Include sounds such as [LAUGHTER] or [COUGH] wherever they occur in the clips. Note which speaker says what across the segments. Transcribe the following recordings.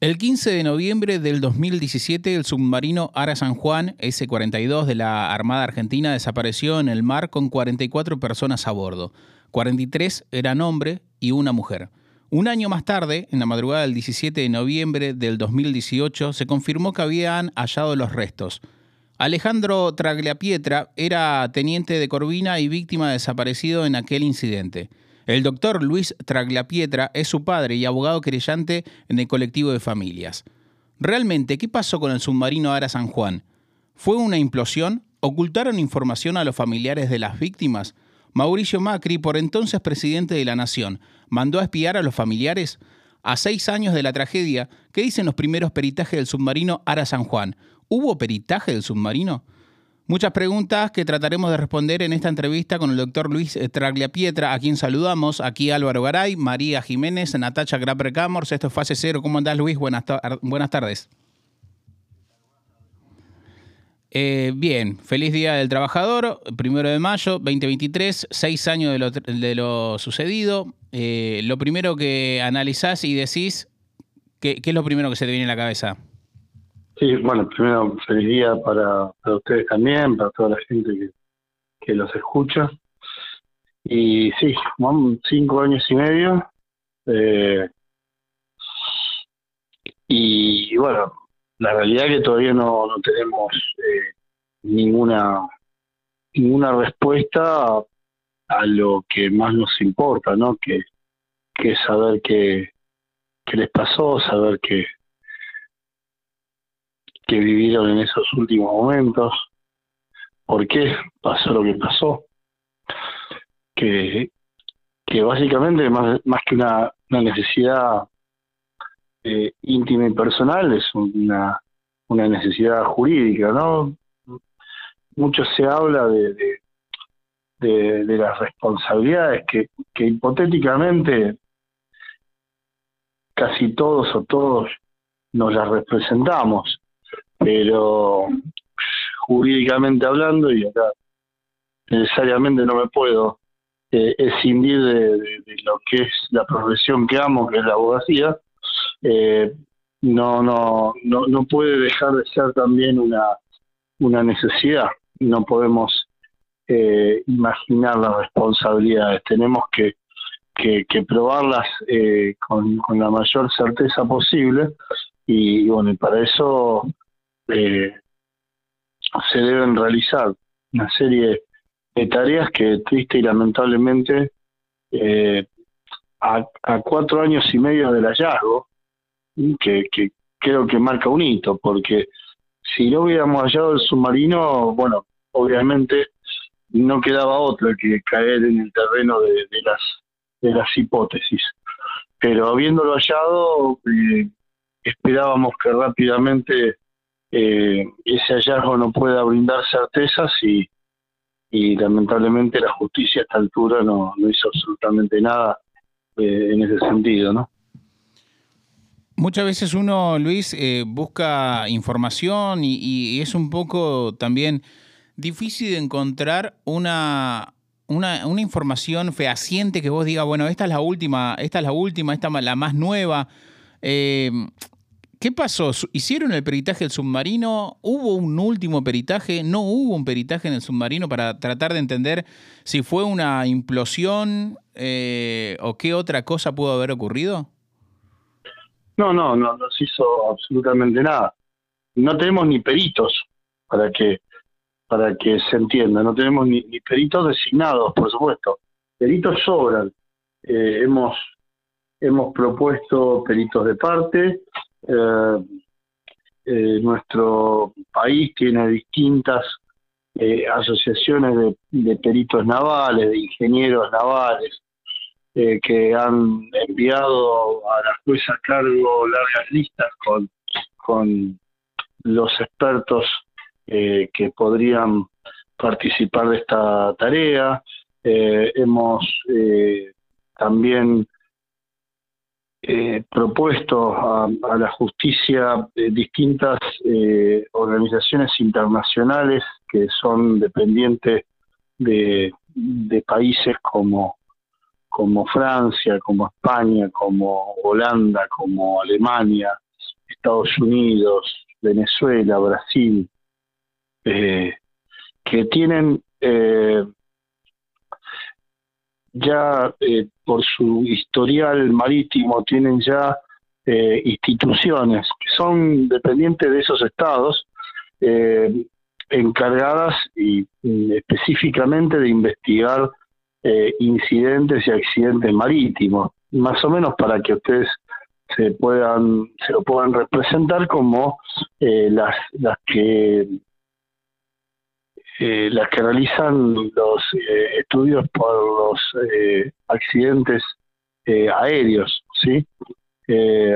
Speaker 1: El 15 de noviembre del 2017, el submarino Ara San Juan S-42 de la Armada Argentina desapareció en el mar con 44 personas a bordo. 43 eran hombre y una mujer. Un año más tarde, en la madrugada del 17 de noviembre del 2018, se confirmó que habían hallado los restos. Alejandro Tragliapietra era teniente de Corvina y víctima desaparecido en aquel incidente. El doctor Luis Traglapietra es su padre y abogado querellante en el colectivo de familias. Realmente, ¿qué pasó con el submarino Ara San Juan? ¿Fue una implosión? ¿Ocultaron información a los familiares de las víctimas? Mauricio Macri, por entonces presidente de la Nación, mandó a espiar a los familiares. A seis años de la tragedia, ¿qué dicen los primeros peritajes del submarino Ara San Juan? ¿Hubo peritaje del submarino? Muchas preguntas que trataremos de responder en esta entrevista con el doctor Luis Tragliapietra, a quien saludamos. Aquí Álvaro Garay, María Jiménez, Natacha Grapper Camors. Esto es Fase Cero. ¿Cómo andás, Luis? Buenas, tardes. Eh, bien, feliz Día del Trabajador, primero de mayo 2023, seis años de lo, sucedido. Eh, lo primero que analizás y decís, ¿qué, ¿qué es lo primero que se te viene a la cabeza?
Speaker 2: Sí, bueno, primero feliz día para, ustedes también, para toda la gente que, los escucha. Y sí, cinco años y medio. Eh, y, bueno, la realidad es que todavía no, tenemos eh, ninguna ninguna respuesta a, lo que más nos importa, ¿no? Que, que saber qué, qué les pasó, saber qué que vivieron en esos últimos momentos, por qué pasó lo que pasó, que, básicamente más, que una, necesidad eh, íntima y personal es una, necesidad jurídica, ¿no? Mucho se habla de, las responsabilidades que hipotéticamente casi todos o todos nos las representamos pero jurídicamente hablando, y acá necesariamente no me puedo eh, escindir de, lo que es la profesión que amo, que es la abogacía, eh, no, no, no, no puede dejar de ser también una, una necesidad. No podemos eh, imaginar las responsabilidades, tenemos que, que, probarlas eh, con, con la mayor certeza posible y bueno, y para eso eh, se deben realizar una serie de tareas que triste y lamentablemente eh, a, cuatro años y medio del hallazgo, que, creo que marca un hito, porque si no hubiéramos hallado el submarino, bueno, obviamente no quedaba otra que caer en el terreno de, las de las hipótesis. Pero habiéndolo hallado, eh, esperábamos que rápidamente eh, ese hallazgo no pueda brindar certezas y, y lamentablemente la justicia a esta altura no, no hizo absolutamente nada eh, en ese sentido, ¿no?
Speaker 1: Muchas veces uno, Luis, eh, busca información y, es un poco también difícil de encontrar una, una, una, información fehaciente que vos digas, bueno, esta es la última, esta es la última, esta es la más nueva. Eh, ¿Qué pasó? ¿Hicieron el peritaje del submarino? ¿Hubo un último peritaje? ¿No hubo un peritaje en el submarino para tratar de entender si fue una implosión eh, o qué otra cosa pudo haber ocurrido?
Speaker 2: No, no, no, no se hizo absolutamente nada. No tenemos ni peritos para que para que se entienda. No tenemos ni, peritos designados, por supuesto. Peritos sobran. Eh, hemos hemos propuesto peritos de parte, nuestro país tiene distintas eh, asociaciones de, peritos navales, de ingenieros navales, que han enviado a la jueza a cargo largas listas con, con los expertos que podrían participar de esta tarea. hemos también eh, propuesto a, la justicia distintas eh, organizaciones internacionales que son dependientes de, países como, como Francia, como España, como Holanda, como Alemania, Estados Unidos, Venezuela, Brasil, eh, que tienen eh, ya eh, por su historial marítimo, tienen ya instituciones que son dependientes de esos estados, encargadas y, específicamente de investigar incidentes y accidentes marítimos, más o menos para que ustedes se puedan se lo puedan representar como las las que eh, las que realizan los eh, estudios por los eh, accidentes aéreos, ¿sí?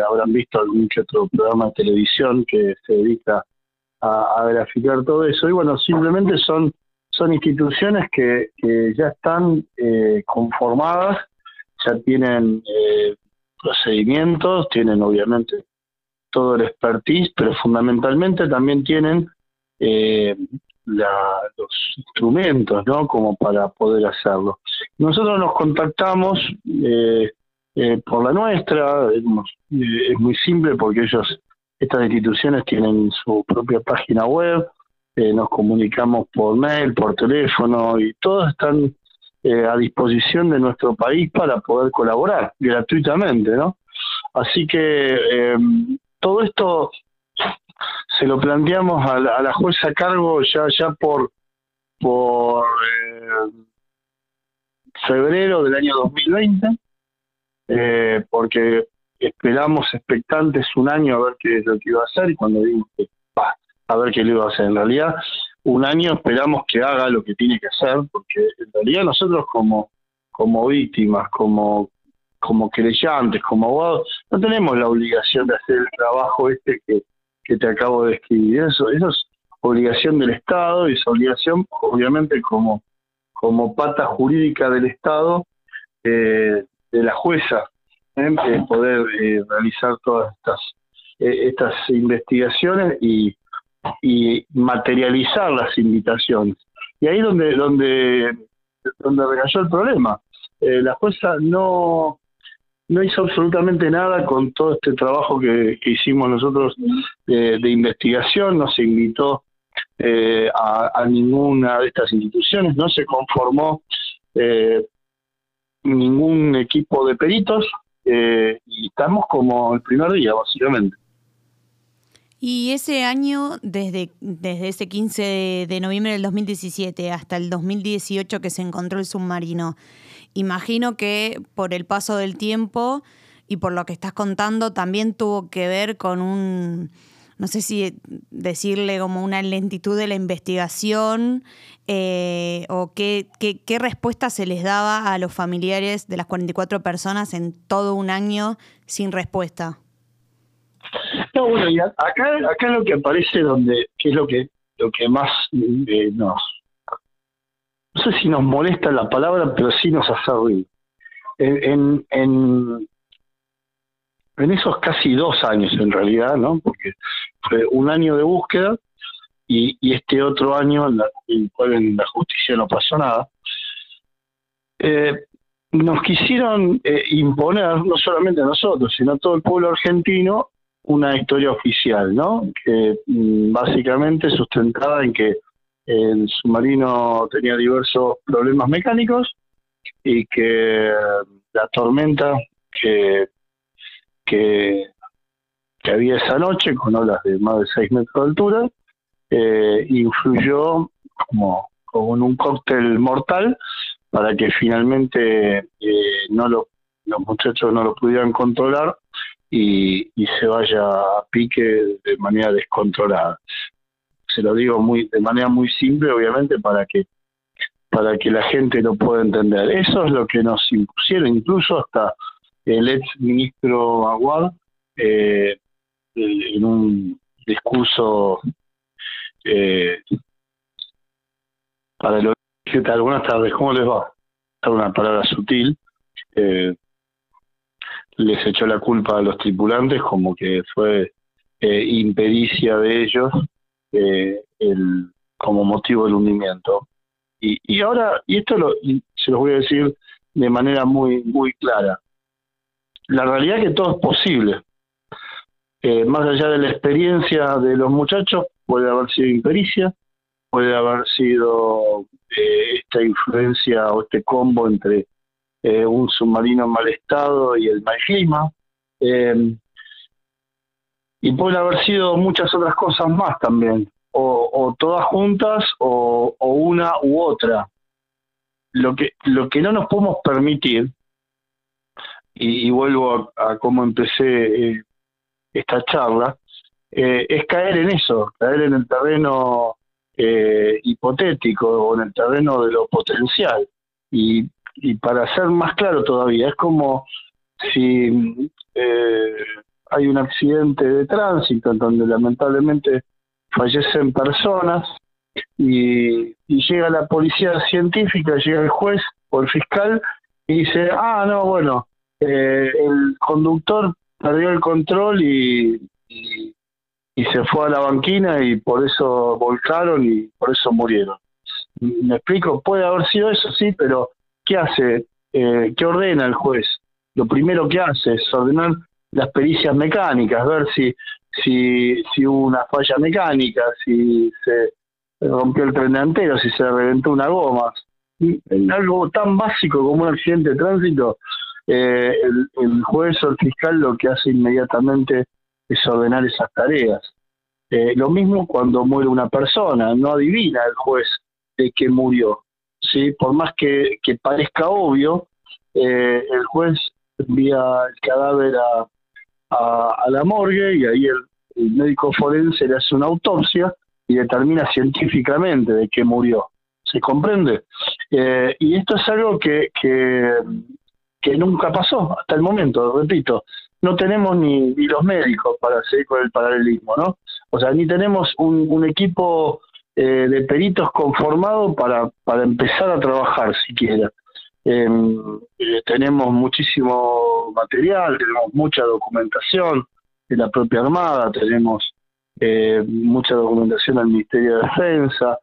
Speaker 2: habrán visto algún que otro programa de televisión que se dedica a, graficar todo eso. Y bueno, simplemente son, son instituciones que, que ya están conformadas, ya tienen procedimientos, tienen obviamente todo el expertise, pero fundamentalmente también tienen eh, los instrumentos, ¿no? Como para poder hacerlo. Nosotros nos contactamos eh, eh, por la nuestra, es, muy simple porque ellos, estas instituciones tienen su propia página web, nos comunicamos por mail, por teléfono y todos están a disposición de nuestro país para poder colaborar gratuitamente, ¿no? Así que todo esto se lo planteamos a la, jueza a cargo ya ya por por eh, febrero del año 2020 eh, porque esperamos expectantes un año a ver qué es lo que iba a hacer y cuando digo que a ver qué le iba a hacer. En realidad un año esperamos que haga lo que tiene que hacer porque en realidad nosotros como como víctimas como como creyentes como abogados no tenemos la obligación de hacer el trabajo este que que te acabo de escribir. Eso, eso es obligación del Estado y es obligación, obviamente, como, como pata jurídica del Estado, eh, de la jueza, ¿eh? poder eh, realizar todas estas, eh, estas investigaciones y, y materializar las invitaciones. Y ahí donde donde donde recayó el problema. la jueza no no hizo absolutamente nada con todo este trabajo que, hicimos nosotros de, investigación, no se invitó eh, a, ninguna de estas instituciones, no se conformó eh, ningún equipo de peritos eh, y estamos como el primer día, básicamente.
Speaker 3: Y ese año, desde, desde ese 15 de noviembre del 2017 hasta el 2018 que se encontró el submarino, imagino que por el paso del tiempo y por lo que estás contando también tuvo que ver con un, no sé si decirle como una lentitud de la investigación eh, o qué, qué, respuesta se les daba a los familiares de las 44 personas en todo un año sin respuesta.
Speaker 2: No, bueno, y acá, acá lo que aparece donde, que es lo que, lo que más eh, nos, no sé si nos molesta la palabra, pero sí nos hace ruido. En, en, en, esos casi dos años en realidad, ¿no? Porque fue un año de búsqueda y, este otro año en, el cual en la justicia no pasó nada, eh, nos quisieron eh, imponer, no solamente a nosotros, sino a todo el pueblo argentino, una historia oficial, ¿no? Que mm, básicamente sustentaba en que el submarino tenía diversos problemas mecánicos y que la tormenta que, que, había esa noche, con olas de más de 6 metros de altura, eh, influyó como, en un cóctel mortal para que finalmente eh, no lo, los muchachos no lo pudieran controlar y, y se vaya a pique de manera descontrolada se lo digo muy de manera muy simple, obviamente, para que para que la gente lo pueda entender. Eso es lo que nos impusieron, incluso hasta el ex ministro Aguad, eh, en un discurso eh, para lo que algunas tardes, ¿cómo les va? Una palabra sutil. Eh, les echó la culpa a los tripulantes como que fue eh, impericia de ellos el, como motivo del hundimiento. Y, y ahora, y esto lo, se los voy a decir de manera muy, muy clara, la realidad es que todo es posible. eh, más allá de la experiencia de los muchachos, puede haber sido impericia, puede haber sido eh, esta influencia o este combo entre eh, un submarino en mal estado y el mal clima. Y puede haber sido muchas otras cosas más también, o, todas juntas o, una u otra. Lo que, lo que no nos podemos permitir, y, vuelvo a, a cómo empecé esta charla, eh, es caer en eso, caer en el terreno eh, hipotético o en el terreno de lo potencial. Y, y para ser más claro todavía, es como si eh, hay un accidente de tránsito en donde lamentablemente fallecen personas y, llega la policía científica, llega el juez o el fiscal y dice, ah, no, bueno, el conductor perdió el control y, y, se fue a la banquina y por eso volcaron y por eso murieron. Me explico, puede haber sido eso, sí, pero ¿qué hace? Eh, ¿Qué ordena el juez? Lo primero que hace es ordenar las pericias mecánicas, ver si, si, si hubo una falla mecánica, si se rompió el tren delantero, si se reventó una goma. En algo tan básico como un accidente de tránsito, eh, el, juez o el fiscal lo que hace inmediatamente es ordenar esas tareas. Eh, lo mismo cuando muere una persona, no adivina el juez de que murió. ¿sí? Por más que, parezca obvio, eh, el juez envía el cadáver a, la morgue y ahí el, médico forense le hace una autopsia y determina científicamente de qué murió. ¿Se comprende? y esto es algo que, que nunca pasó hasta el momento, repito. No tenemos ni, los médicos para seguir con el paralelismo, ¿no? O sea, ni tenemos un, equipo eh, de peritos conformado para, para empezar a trabajar siquiera. Em, eh, tenemos muchísimo material, tenemos mucha documentación de la propia Armada, tenemos eh, mucha documentación del Ministerio de Defensa,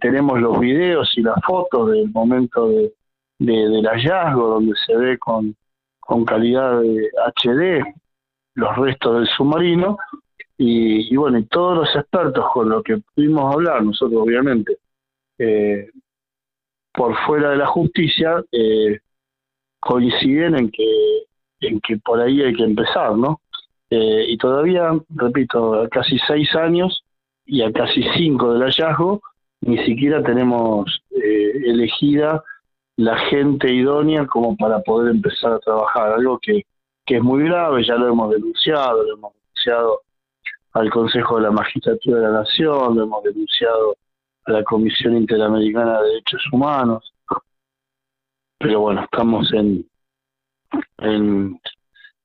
Speaker 2: tenemos los videos y las fotos del momento de, del hallazgo, donde se ve con, con calidad de HD los restos del submarino. Y, bueno, y todos los expertos con los que pudimos hablar, nosotros obviamente, eh, por fuera de la justicia, eh, coinciden en que, en que por ahí hay que empezar, ¿no? Eh, y todavía, repito, a casi seis años y a casi cinco del hallazgo, ni siquiera tenemos elegida la gente idónea como para poder empezar a trabajar, algo que, que es muy grave, ya lo hemos denunciado, lo hemos denunciado al Consejo de la Magistratura de la Nación, lo hemos denunciado a la Comisión Interamericana de Derechos Humanos, pero bueno, estamos en, en,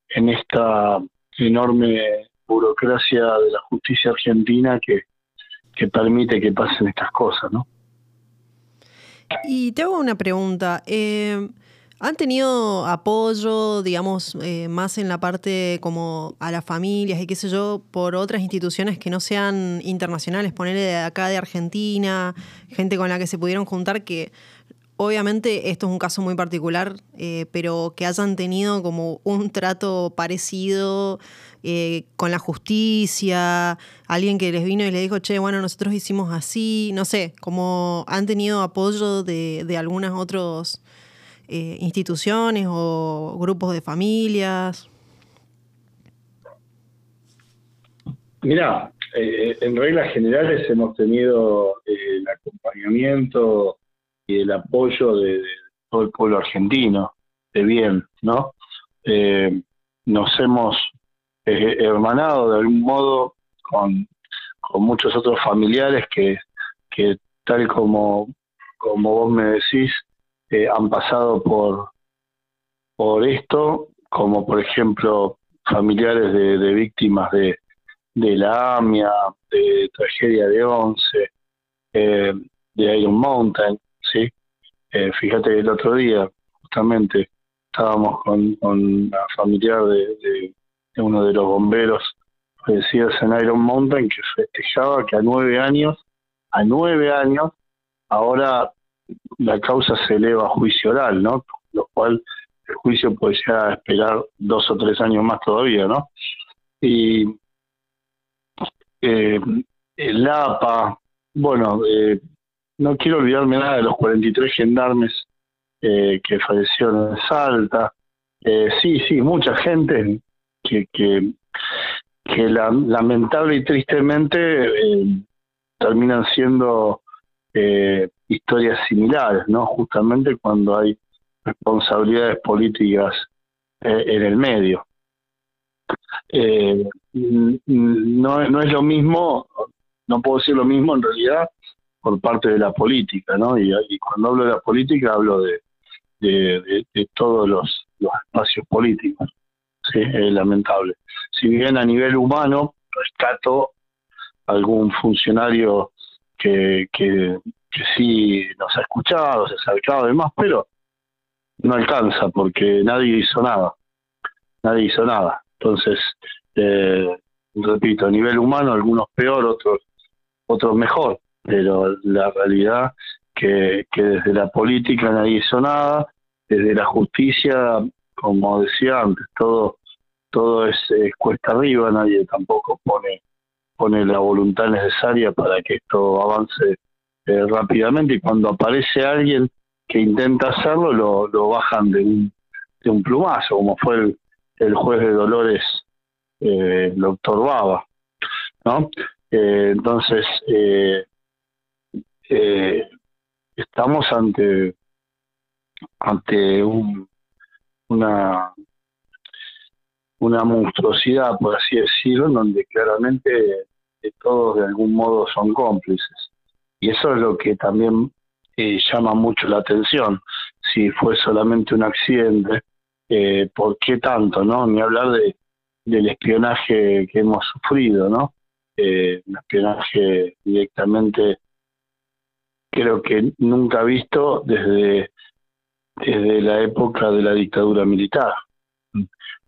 Speaker 2: en esta enorme burocracia de la justicia argentina que, que permite que pasen estas cosas, ¿no?
Speaker 4: Y te hago una pregunta. Eh, ¿Han tenido apoyo, digamos, eh, más en la parte como a las familias y qué sé yo, por otras instituciones que no sean internacionales, ponerle de acá de Argentina, gente con la que se pudieron juntar que obviamente esto es un caso muy particular, eh, pero que hayan tenido como un trato parecido eh, con la justicia, alguien que les vino y les dijo, che, bueno, nosotros hicimos así, no sé, como han tenido apoyo de, de algunas otras eh, instituciones o grupos de familias.
Speaker 2: Mira, eh, en reglas generales hemos tenido el acompañamiento y el apoyo de, todo el pueblo argentino, de bien, ¿no? nos hemos eh, hermanado de algún modo con, con muchos otros familiares que, que tal como, como vos me decís, han pasado por, por esto, como por ejemplo familiares de, de víctimas de, de la AMIA, de tragedia de Once, eh, de Iron Mountain, ¿sí? Eh, fíjate el otro día, justamente, estábamos con, con la familiar de, uno de los bomberos fallecidos en Iron Mountain que festejaba que a nueve años, a nueve años, ahora la causa se eleva a juicio oral, ¿no? Lo cual el juicio puede llegar a esperar dos o tres años más todavía, ¿no? Y, eh, el APA, bueno, eh, no quiero olvidarme nada de los 43 gendarmes eh, que fallecieron en Salta. Eh, sí, sí, mucha gente que, que, lamentable y tristemente terminan siendo historias similares, ¿no? Justamente cuando hay responsabilidades políticas en el medio. no, no es lo mismo, no puedo decir lo mismo en realidad por parte de la política, ¿no? Y, cuando hablo de la política hablo de, de, todos los, espacios políticos. Sí, es lamentable. Si bien a nivel humano rescato algún funcionario que, que, que sí nos ha escuchado, se ha acercado y demás, pero no alcanza porque nadie hizo nada. Nadie hizo nada. Entonces, eh, repito, a nivel humano, algunos peor, otros, otros mejor pero la realidad que, que desde la política nadie hizo nada, desde la justicia, como decía antes, todo todo es, cuesta arriba, nadie tampoco pone pone la voluntad necesaria para que esto avance eh, rápidamente y cuando aparece alguien que intenta hacerlo lo, lo bajan de un, de un plumazo, como fue el, juez de Dolores, eh, el doctor Baba. ¿no? Eh, entonces, eh, estamos ante ante un, una una monstruosidad, por así decirlo, en donde claramente todos de algún modo son cómplices. Y eso es lo que también eh, llama mucho la atención. Si fue solamente un accidente, eh, ¿por qué tanto? no Ni hablar de, del espionaje que hemos sufrido, ¿no? Eh, un espionaje directamente creo que nunca visto desde, desde la época de la dictadura militar.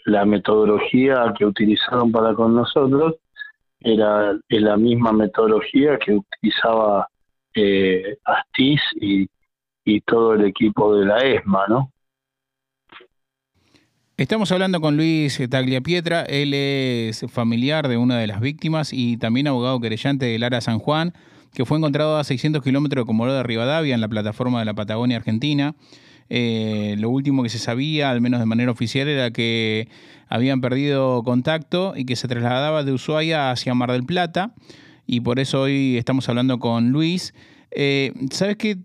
Speaker 2: La metodología que utilizaron para con nosotros era la misma metodología que utilizaba eh, Astiz y, todo el equipo de la ESMA, ¿no?
Speaker 1: Estamos hablando con Luis Tagliapietra, él es familiar de una de las víctimas y también abogado querellante de Lara San Juan que fue encontrado a 600 kilómetros de Comodoro de Rivadavia, en la plataforma de la Patagonia Argentina. Eh, lo último que se sabía, al menos de manera oficial, era que habían perdido contacto y que se trasladaba de Ushuaia hacia Mar del Plata. Y por eso hoy estamos hablando con Luis. Eh, ¿Sabes qué?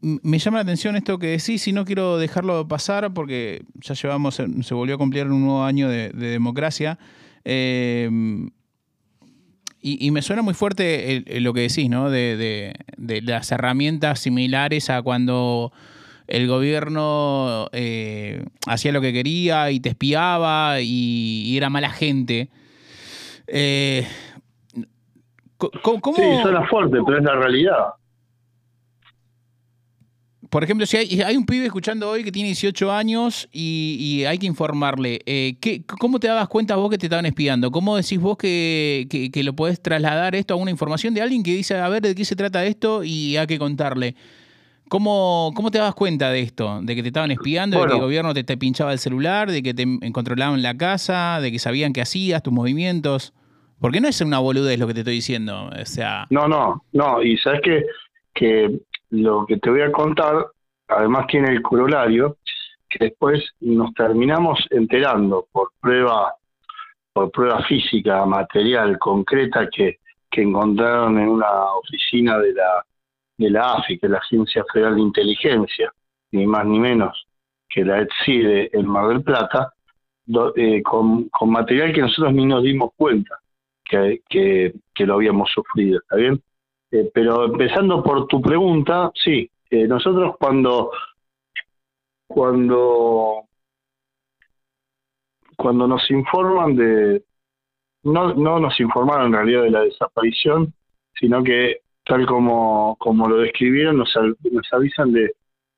Speaker 1: me llama la atención esto que decís y no quiero dejarlo pasar porque ya llevamos, se volvió a cumplir un nuevo año de, democracia. Eh, y, me suena muy fuerte lo que decís, ¿no? De, las herramientas similares a cuando el gobierno eh, hacía lo que quería y te espiaba y, era mala gente.
Speaker 2: Eh, ¿cómo, Sí, suena fuerte, pero es la realidad
Speaker 1: por ejemplo, si hay, un pibe escuchando hoy que tiene 18 años y, hay que informarle, eh, ¿qué, ¿cómo te dabas cuenta vos que te estaban espiando? ¿Cómo decís vos que, que, lo podés trasladar esto a una información de alguien que dice, a ver, de qué se trata esto y hay que contarle? ¿Cómo, ¿Cómo te dabas cuenta de esto? ¿De que te estaban espiando? ¿De que el gobierno te, te, pinchaba el celular? ¿De que te controlaban la casa? ¿De que sabían qué hacías, tus movimientos? Porque no es una boludez lo que te estoy diciendo. O sea...
Speaker 2: No, no, no. Y sabes que, que lo que te voy a contar, además tiene el corolario, que después nos terminamos enterando por prueba, por prueba física, material, concreta, que, que encontraron en una oficina de la, de la AFI, que la Agencia Federal de Inteligencia, ni más ni menos que la ETSIDE en Mar del Plata, eh, con, con, material que nosotros ni nos dimos cuenta que, que, lo habíamos sufrido, ¿está bien? Eh, pero empezando por tu pregunta, sí, eh, nosotros cuando cuando cuando nos informan de no, no nos informaron en realidad de la desaparición, sino que tal como, como lo describieron, nos, nos avisan de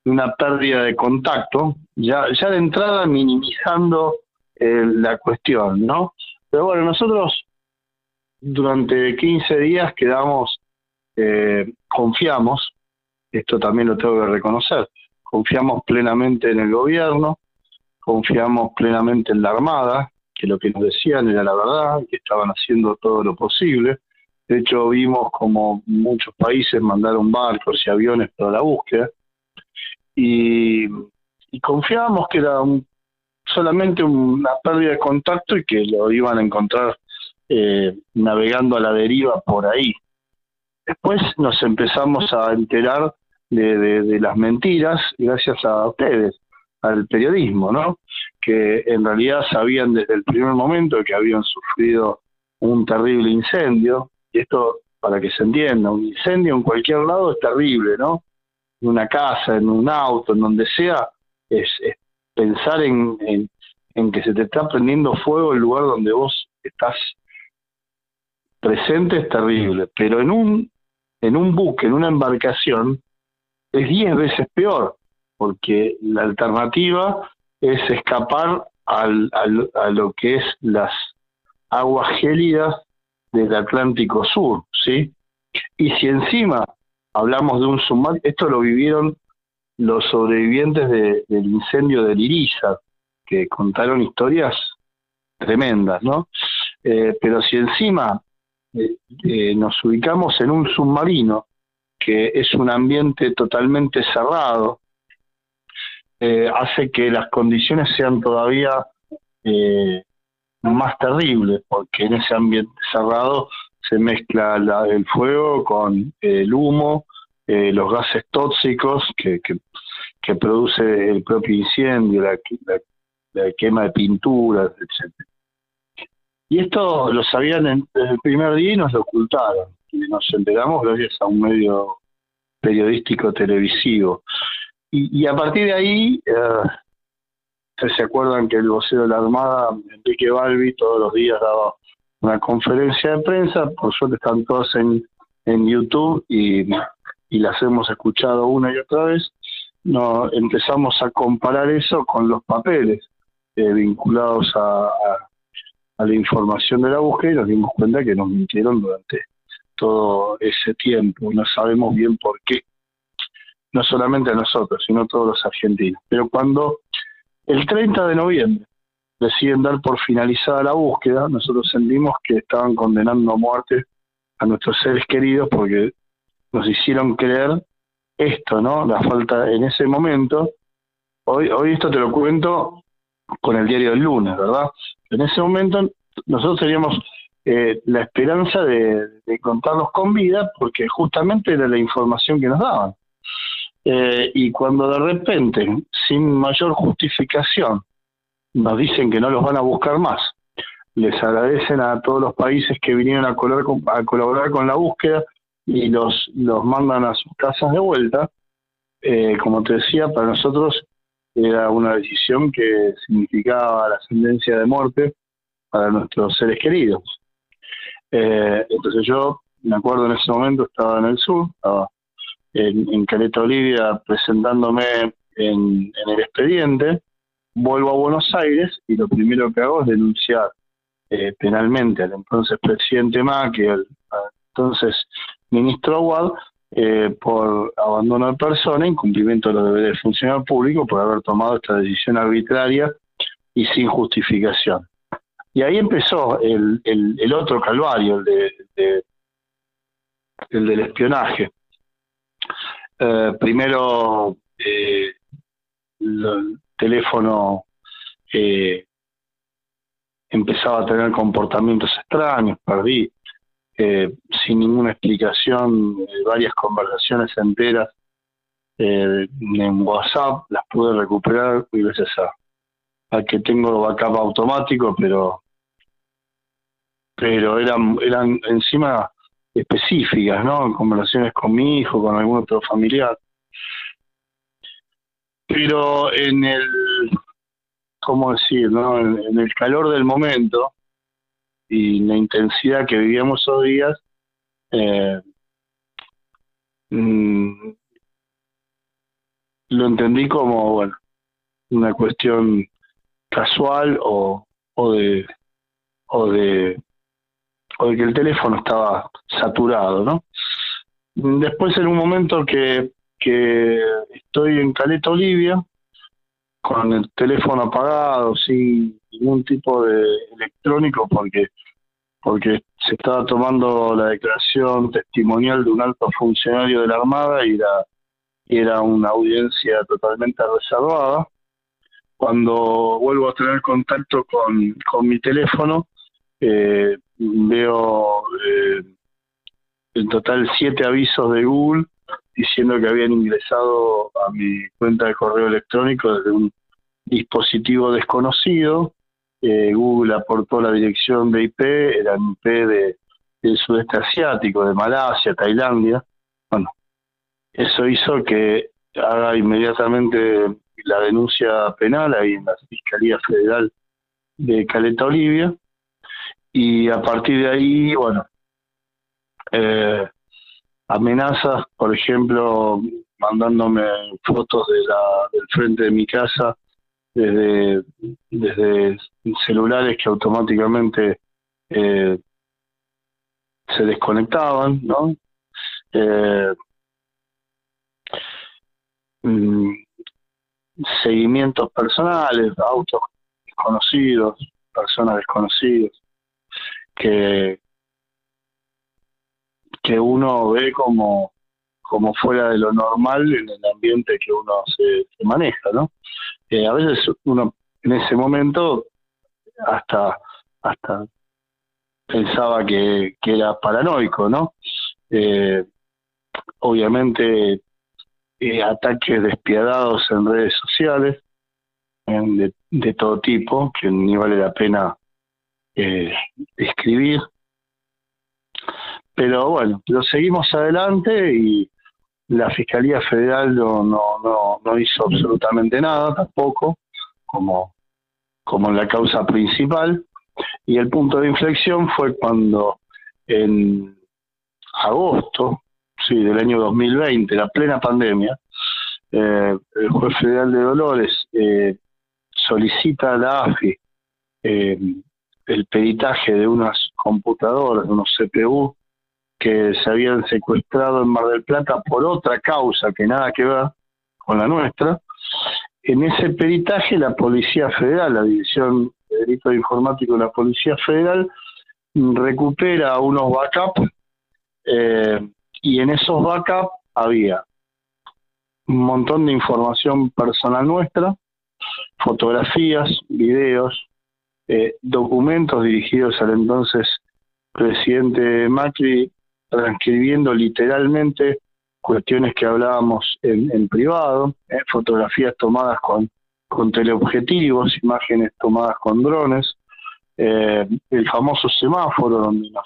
Speaker 2: una pérdida de contacto, ya, ya de entrada minimizando eh, la cuestión, ¿no? Pero bueno, nosotros durante 15 días quedamos eh, confiamos, esto también lo tengo que reconocer, confiamos plenamente en el gobierno, confiamos plenamente en la Armada, que lo que nos decían era la verdad, que estaban haciendo todo lo posible, De hecho, vimos como muchos países mandaron barcos y aviones para la búsqueda. Y, confiábamos que era solamente una pérdida de contacto y que lo iban a encontrar eh, navegando a la deriva por ahí. Después nos empezamos a enterar de, las mentiras gracias a ustedes, al periodismo, ¿no? Que en realidad sabían desde el primer momento que habían sufrido un terrible incendio, y esto para que se entienda, un incendio en cualquier lado es terrible, ¿no? En una casa, en un auto, en donde sea, es, pensar en, en que se te está prendiendo fuego el lugar donde vos estás presente es terrible, pero en un en un buque, en una embarcación, es diez veces peor, porque la alternativa es escapar al, a lo que es las aguas gélidas del Atlántico Sur, ¿sí? Y si encima hablamos de un submarino, esto lo vivieron los sobrevivientes del incendio de Liriza, que contaron historias tremendas, ¿no? Eh, pero si encima eh, eh, nos ubicamos en un submarino, que es un ambiente totalmente cerrado, eh, hace que las condiciones sean todavía más terribles, porque en ese ambiente cerrado se mezcla el fuego con el humo, los gases tóxicos que, que, produce el propio incendio, la, la quema de pinturas, etcétera. Y esto lo sabían desde el primer día y nos lo ocultaron. Y nos enteramos gracias a un medio periodístico televisivo. Y, a partir de ahí, eh, se acuerdan que el vocero de la Armada, Enrique Balbi, todos los días daba una conferencia de prensa, por suerte están todos en, en YouTube y, y las hemos escuchado una y otra vez, no, empezamos a comparar eso con los papeles eh, vinculados a la información de la búsqueda y nos dimos cuenta que nos mintieron durante todo ese tiempo. No sabemos bien por qué. No solamente a nosotros, sino a todos los argentinos. Pero cuando el 30 de noviembre deciden dar por finalizada la búsqueda, nosotros sentimos que estaban condenando a muerte a nuestros seres queridos porque nos hicieron creer esto, ¿no? La falta en ese momento. Hoy, hoy esto te lo cuento con el diario del lunes, ¿verdad? En ese momento nosotros teníamos eh, la esperanza de, contarlos con vida porque justamente era la información que nos daban. Eh, y cuando de repente, sin mayor justificación, nos dicen que no los van a buscar más, les agradecen a todos los países que vinieron a colaborar con, a colaborar con la búsqueda y los, los mandan a sus casas de vuelta, eh, como te decía, para nosotros era una decisión que significaba la sentencia de muerte para nuestros seres queridos. Eh, entonces yo me acuerdo en ese momento estaba en el sur, estaba en, Caleta Olivia presentándome en, el expediente, vuelvo a Buenos Aires y lo primero que hago es denunciar eh, penalmente al entonces presidente Macri, al, al entonces ministro Aguad, eh, por abandono de persona, incumplimiento de los deberes del funcionario público por haber tomado esta decisión arbitraria y sin justificación. Y ahí empezó el, el, otro calvario, el, de, el del espionaje. Eh, primero, eh, el teléfono empezaba a tener comportamientos extraños, perdí eh, sin ninguna explicación, eh, varias conversaciones enteras eh, en WhatsApp, las pude recuperar y gracias a, que tengo backup automático, pero pero eran eran encima específicas, ¿no? Conversaciones con mi hijo, con algún otro familiar. Pero en el, ¿cómo decir, no? en el calor del momento, y la intensidad que vivíamos esos días, eh, mm, lo entendí como, bueno, una cuestión casual o, o de o de o de que el teléfono estaba saturado, ¿no? Después en un momento que, que estoy en Caleta Olivia, con el teléfono apagado, sin ningún tipo de electrónico, porque porque se estaba tomando la declaración testimonial de un alto funcionario de la Armada y era, era una audiencia totalmente reservada. Cuando vuelvo a tener contacto con, con mi teléfono, eh, veo eh, en total siete avisos de Google diciendo que habían ingresado a mi cuenta de correo electrónico desde un dispositivo desconocido. Eh, Google aportó la dirección de IP, era IP de, del sudeste asiático, de Malasia, Tailandia. Bueno, eso hizo que haga inmediatamente la denuncia penal ahí en la Fiscalía Federal de Caleta Olivia. Y a partir de ahí, bueno, eh, amenazas, por ejemplo, mandándome fotos de la, del frente de mi casa desde, desde celulares que automáticamente eh, se desconectaban, ¿no? Eh, mm, seguimientos personales, autos desconocidos, personas desconocidas, que, que uno ve como, como fuera de lo normal en el ambiente que uno se, maneja, ¿no? Eh, a veces uno en ese momento hasta hasta pensaba que, era paranoico, ¿no? Eh, obviamente eh, ataques despiadados en redes sociales de, de, todo tipo que ni vale la pena eh, escribir pero bueno, lo seguimos adelante y la Fiscalía Federal no, no, no, hizo absolutamente nada tampoco, como, como la causa principal. Y el punto de inflexión fue cuando en agosto sí, del año 2020, la plena pandemia, eh, el juez federal de Dolores eh, solicita a la AFI eh, el peritaje de unas computadoras, de unos CPU, que se habían secuestrado en Mar del Plata por otra causa que nada que ver con la nuestra. En ese peritaje la Policía Federal, la División de Delitos Informáticos de la Policía Federal, recupera unos backups eh, y en esos backups había un montón de información personal nuestra, fotografías, videos, eh, documentos dirigidos al entonces presidente Macri transcribiendo literalmente cuestiones que hablábamos en, privado, eh, fotografías tomadas con, con teleobjetivos, imágenes tomadas con drones, eh, el famoso semáforo donde nos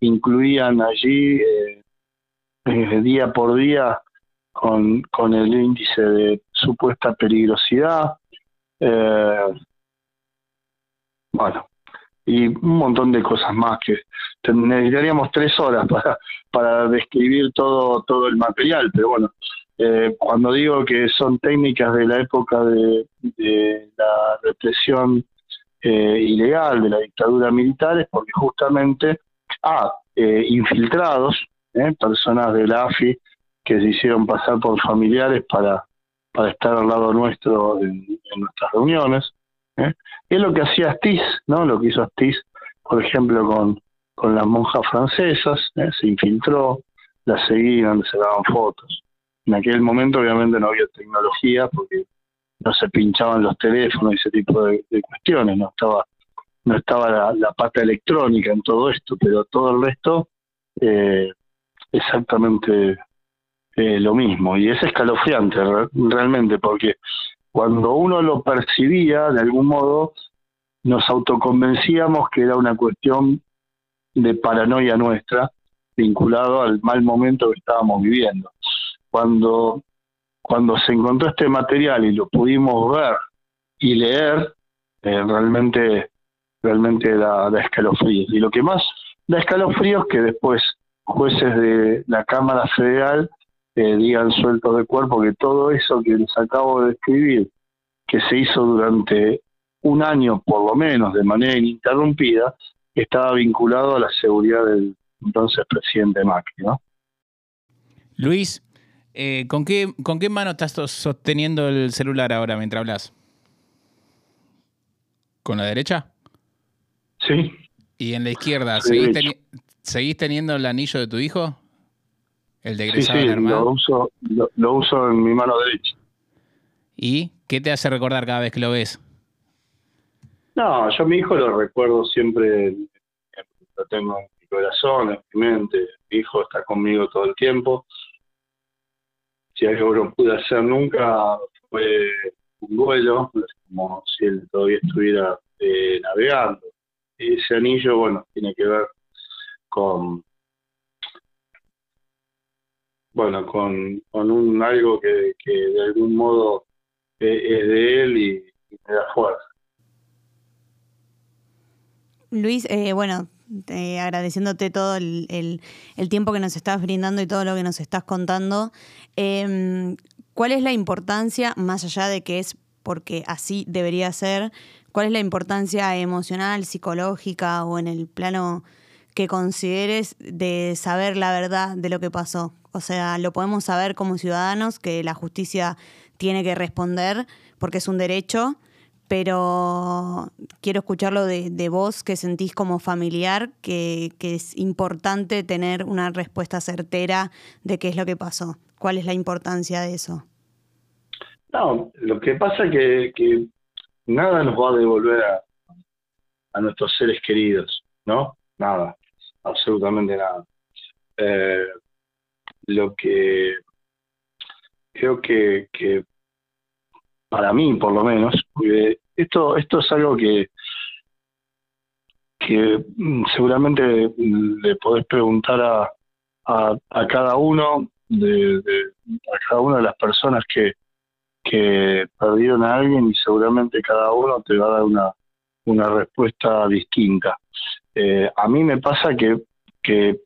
Speaker 2: incluían allí eh, día por día con, con el índice de supuesta peligrosidad. bueno, y un montón de cosas más que necesitaríamos tres horas [LAUGHS] para, para describir todo, todo el material, pero bueno, eh, cuando digo que son técnicas de la época de, la represión eh, ilegal, de la dictadura militar, es porque justamente, ah, eh, infiltrados, personas de la AFI que se hicieron pasar por familiares para, para estar al lado nuestro en nuestras reuniones, es lo que hacía Astiz, ¿no? Lo que hizo Astiz, por ejemplo, con, con las monjas francesas, ¿eh? se infiltró, las seguían, se daban fotos. En aquel momento obviamente no había tecnología porque no se pinchaban los teléfonos y ese tipo de, cuestiones, no estaba no estaba la, pata electrónica en todo esto, pero todo el resto eh, exactamente eh, lo mismo. Y es escalofriante realmente porque cuando uno lo percibía, de algún modo, nos autoconvencíamos que era una cuestión de paranoia nuestra, vinculado al mal momento que estábamos viviendo. Cuando, cuando se encontró este material y lo pudimos ver y leer, eh, realmente, realmente da, da escalofríos. Y lo que más da escalofríos es que después jueces de la Cámara Federal eh, digan sueltos de cuerpo que todo eso que les acabo de describir, que se hizo durante un año por lo menos de manera ininterrumpida, estaba vinculado a la seguridad del entonces presidente Macri. ¿no?
Speaker 1: Luis, eh, ¿con, qué, ¿con qué mano estás sosteniendo el celular ahora mientras hablas? ¿Con la derecha?
Speaker 2: Sí.
Speaker 1: ¿Y en la izquierda, ¿seguís, teniendo el anillo de tu hijo? ¿El de egresado
Speaker 2: sí, sí, Lo uso, lo, uso en mi mano derecha.
Speaker 1: ¿Y qué te hace recordar cada vez que lo ves?
Speaker 2: No, yo a mi hijo lo recuerdo siempre, lo tengo en mi corazón, en mi mente. Mi hijo está conmigo todo el tiempo. Si algo no pude hacer nunca fue un vuelo, como si él todavía estuviera eh, navegando. Ese anillo, bueno, tiene que ver con bueno, con, con un algo que, que de algún modo eh, es de él y, me da fuerza.
Speaker 3: Luis, eh, bueno, agradeciéndote todo el, el, tiempo que nos estás brindando y todo lo que nos estás contando, eh, ¿cuál es la importancia, más allá de que es porque así debería ser, cuál es la importancia emocional, psicológica o en el plano que consideres de saber la verdad de lo que pasó? O sea, lo podemos saber como ciudadanos que la justicia tiene que responder porque es un derecho, pero quiero escucharlo de, vos que sentís como familiar que, es importante tener una respuesta certera de qué es lo que pasó. ¿Cuál es la importancia de eso?
Speaker 2: No, lo que pasa es que, nada nos va a devolver a, a, nuestros seres queridos, ¿no? Nada, absolutamente nada. Eh, lo que creo que, que para mí por lo menos, esto, esto es algo que, que seguramente le podés preguntar a, a, cada uno de, a cada una de las personas que, que perdieron a alguien y seguramente cada uno te va a dar una, una respuesta distinta. Eh, a mí me pasa que, que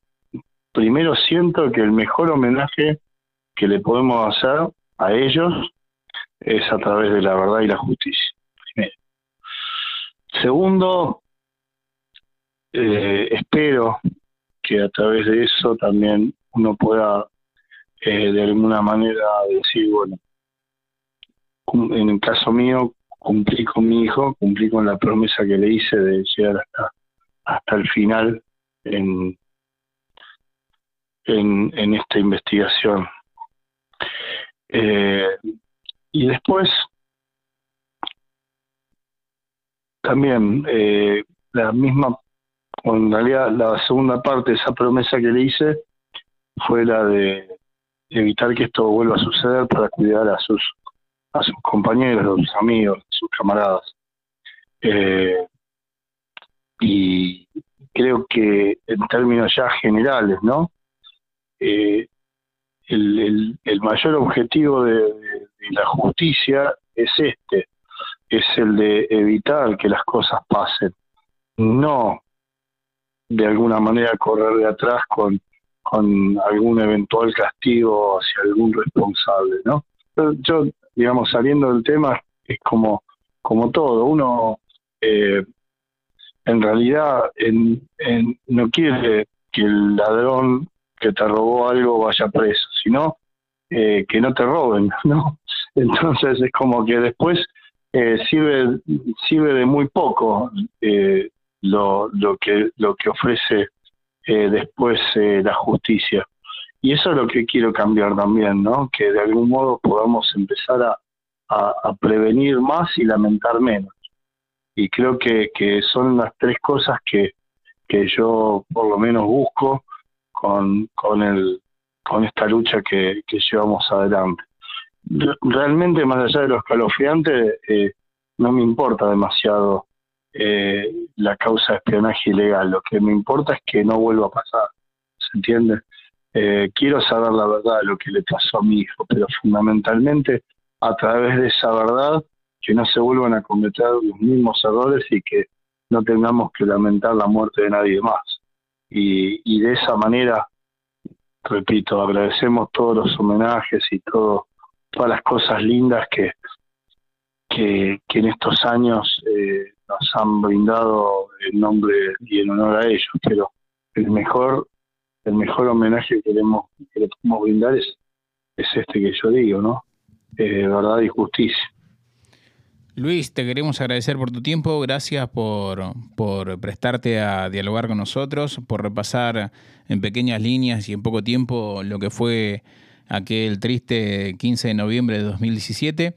Speaker 2: primero siento que el mejor homenaje que le podemos hacer a ellos es a través de la verdad y la justicia. Primero. Segundo, eh, espero que a través de eso también uno pueda eh, de alguna manera decir, bueno, en el caso mío cumplí con mi hijo, cumplí con la promesa que le hice de llegar hasta, hasta el final en, en, en esta investigación. Eh, y después, también, eh, la misma, en realidad la segunda parte de esa promesa que le hice fue la de evitar que esto vuelva a suceder para cuidar a sus a sus compañeros, a sus amigos, a sus camaradas. Eh, y creo que en términos ya generales, ¿no? Eh, el, el, mayor objetivo de, la justicia es este, es el de evitar que las cosas pasen, no de alguna manera correr de atrás con, con algún eventual castigo hacia algún responsable, ¿no? Yo, digamos, saliendo del tema, es como, como todo, uno eh, en realidad en, no quiere que el ladrón que te robó algo vaya preso, sino eh, que no te roben, [LAUGHS] ¿no? Entonces es como que después eh, sirve sirve de muy poco eh, lo, lo que lo que ofrece después la justicia y eso es lo que quiero cambiar también, ¿no? Que de algún modo podamos empezar a, a, prevenir más y lamentar menos. Y creo que, que son las tres cosas que, que yo por lo menos busco con, con, el, con esta lucha que, que llevamos adelante. Realmente, más allá de los escalofriante, eh, no me importa demasiado eh, la causa de espionaje ilegal. Lo que me importa es que no vuelva a pasar. ¿Se entiende? Eh, quiero saber la verdad de lo que le pasó a mi hijo, pero fundamentalmente a través de esa verdad que no se vuelvan a cometer los mismos errores y que no tengamos que lamentar la muerte de nadie más y, de esa manera, repito, agradecemos todos los homenajes y todo, todas las cosas lindas que, que, en estos años eh, nos han brindado en nombre y en honor a ellos, pero el mejor el mejor homenaje que queremos que le podemos brindar es, es este que yo digo, ¿no? Eh, verdad y justicia.
Speaker 1: Luis, te queremos agradecer por tu tiempo, gracias por, por, prestarte a dialogar con nosotros, por repasar en pequeñas líneas y en poco tiempo lo que fue aquel triste 15 de noviembre de 2017.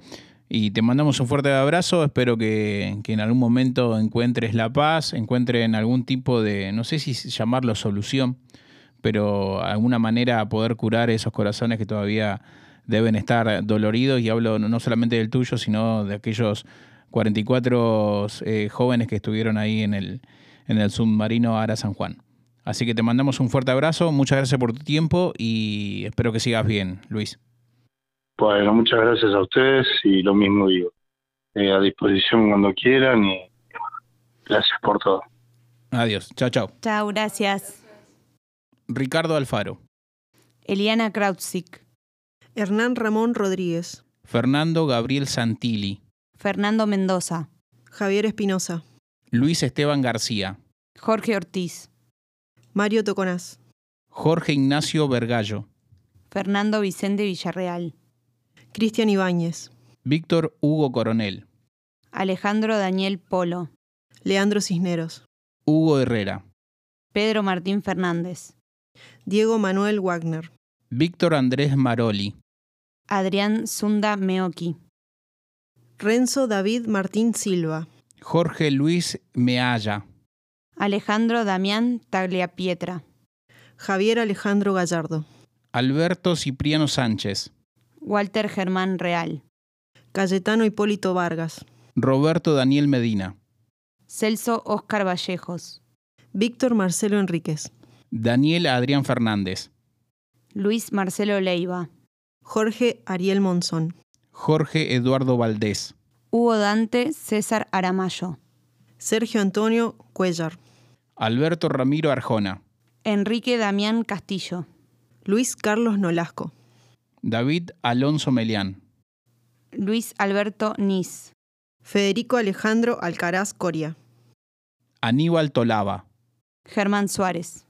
Speaker 1: Y te mandamos un fuerte abrazo, espero que, que en algún momento encuentres la paz, encuentren algún tipo de, no sé si llamarlo solución, pero alguna manera poder curar esos corazones que todavía deben estar doloridos y hablo no solamente del tuyo, sino de aquellos 44 eh, jóvenes que estuvieron ahí en el, en el submarino Ara San Juan. Así que te mandamos un fuerte abrazo, muchas gracias por tu tiempo y espero que sigas bien, Luis.
Speaker 2: Bueno, muchas gracias a ustedes y lo mismo digo. Eh, a disposición cuando quieran y gracias por todo.
Speaker 1: Adiós, chao, chao.
Speaker 3: Chao, gracias.
Speaker 1: Ricardo Alfaro.
Speaker 3: Eliana Krautzik.
Speaker 4: Hernán Ramón Rodríguez.
Speaker 1: Fernando Gabriel Santilli.
Speaker 3: Fernando Mendoza.
Speaker 4: Javier Espinosa.
Speaker 1: Luis Esteban García.
Speaker 3: Jorge Ortiz.
Speaker 4: Mario Toconás.
Speaker 1: Jorge Ignacio Vergallo.
Speaker 3: Fernando Vicente Villarreal.
Speaker 4: Cristian Ibáñez.
Speaker 1: Víctor Hugo Coronel.
Speaker 3: Alejandro Daniel Polo.
Speaker 4: Leandro Cisneros.
Speaker 1: Hugo Herrera.
Speaker 3: Pedro Martín Fernández.
Speaker 4: Diego Manuel Wagner.
Speaker 1: Víctor Andrés Maroli.
Speaker 3: Adrián Zunda Meoki.
Speaker 4: Renzo David Martín Silva.
Speaker 1: Jorge Luis Mealla.
Speaker 3: Alejandro Damián Tagliapietra.
Speaker 4: Javier Alejandro Gallardo.
Speaker 1: Alberto Cipriano Sánchez.
Speaker 3: Walter Germán Real.
Speaker 4: Cayetano Hipólito Vargas.
Speaker 1: Roberto Daniel Medina.
Speaker 3: Celso Óscar Vallejos.
Speaker 4: Víctor Marcelo Enríquez.
Speaker 1: Daniel Adrián Fernández.
Speaker 3: Luis Marcelo Leiva.
Speaker 4: Jorge Ariel Monzón.
Speaker 1: Jorge Eduardo Valdés.
Speaker 3: Hugo Dante César Aramayo.
Speaker 4: Sergio Antonio Cuellar.
Speaker 1: Alberto Ramiro Arjona.
Speaker 3: Enrique Damián Castillo.
Speaker 4: Luis Carlos Nolasco.
Speaker 1: David Alonso Melián.
Speaker 3: Luis Alberto Nis.
Speaker 4: Federico Alejandro Alcaraz Coria.
Speaker 1: Aníbal Tolava.
Speaker 3: Germán Suárez.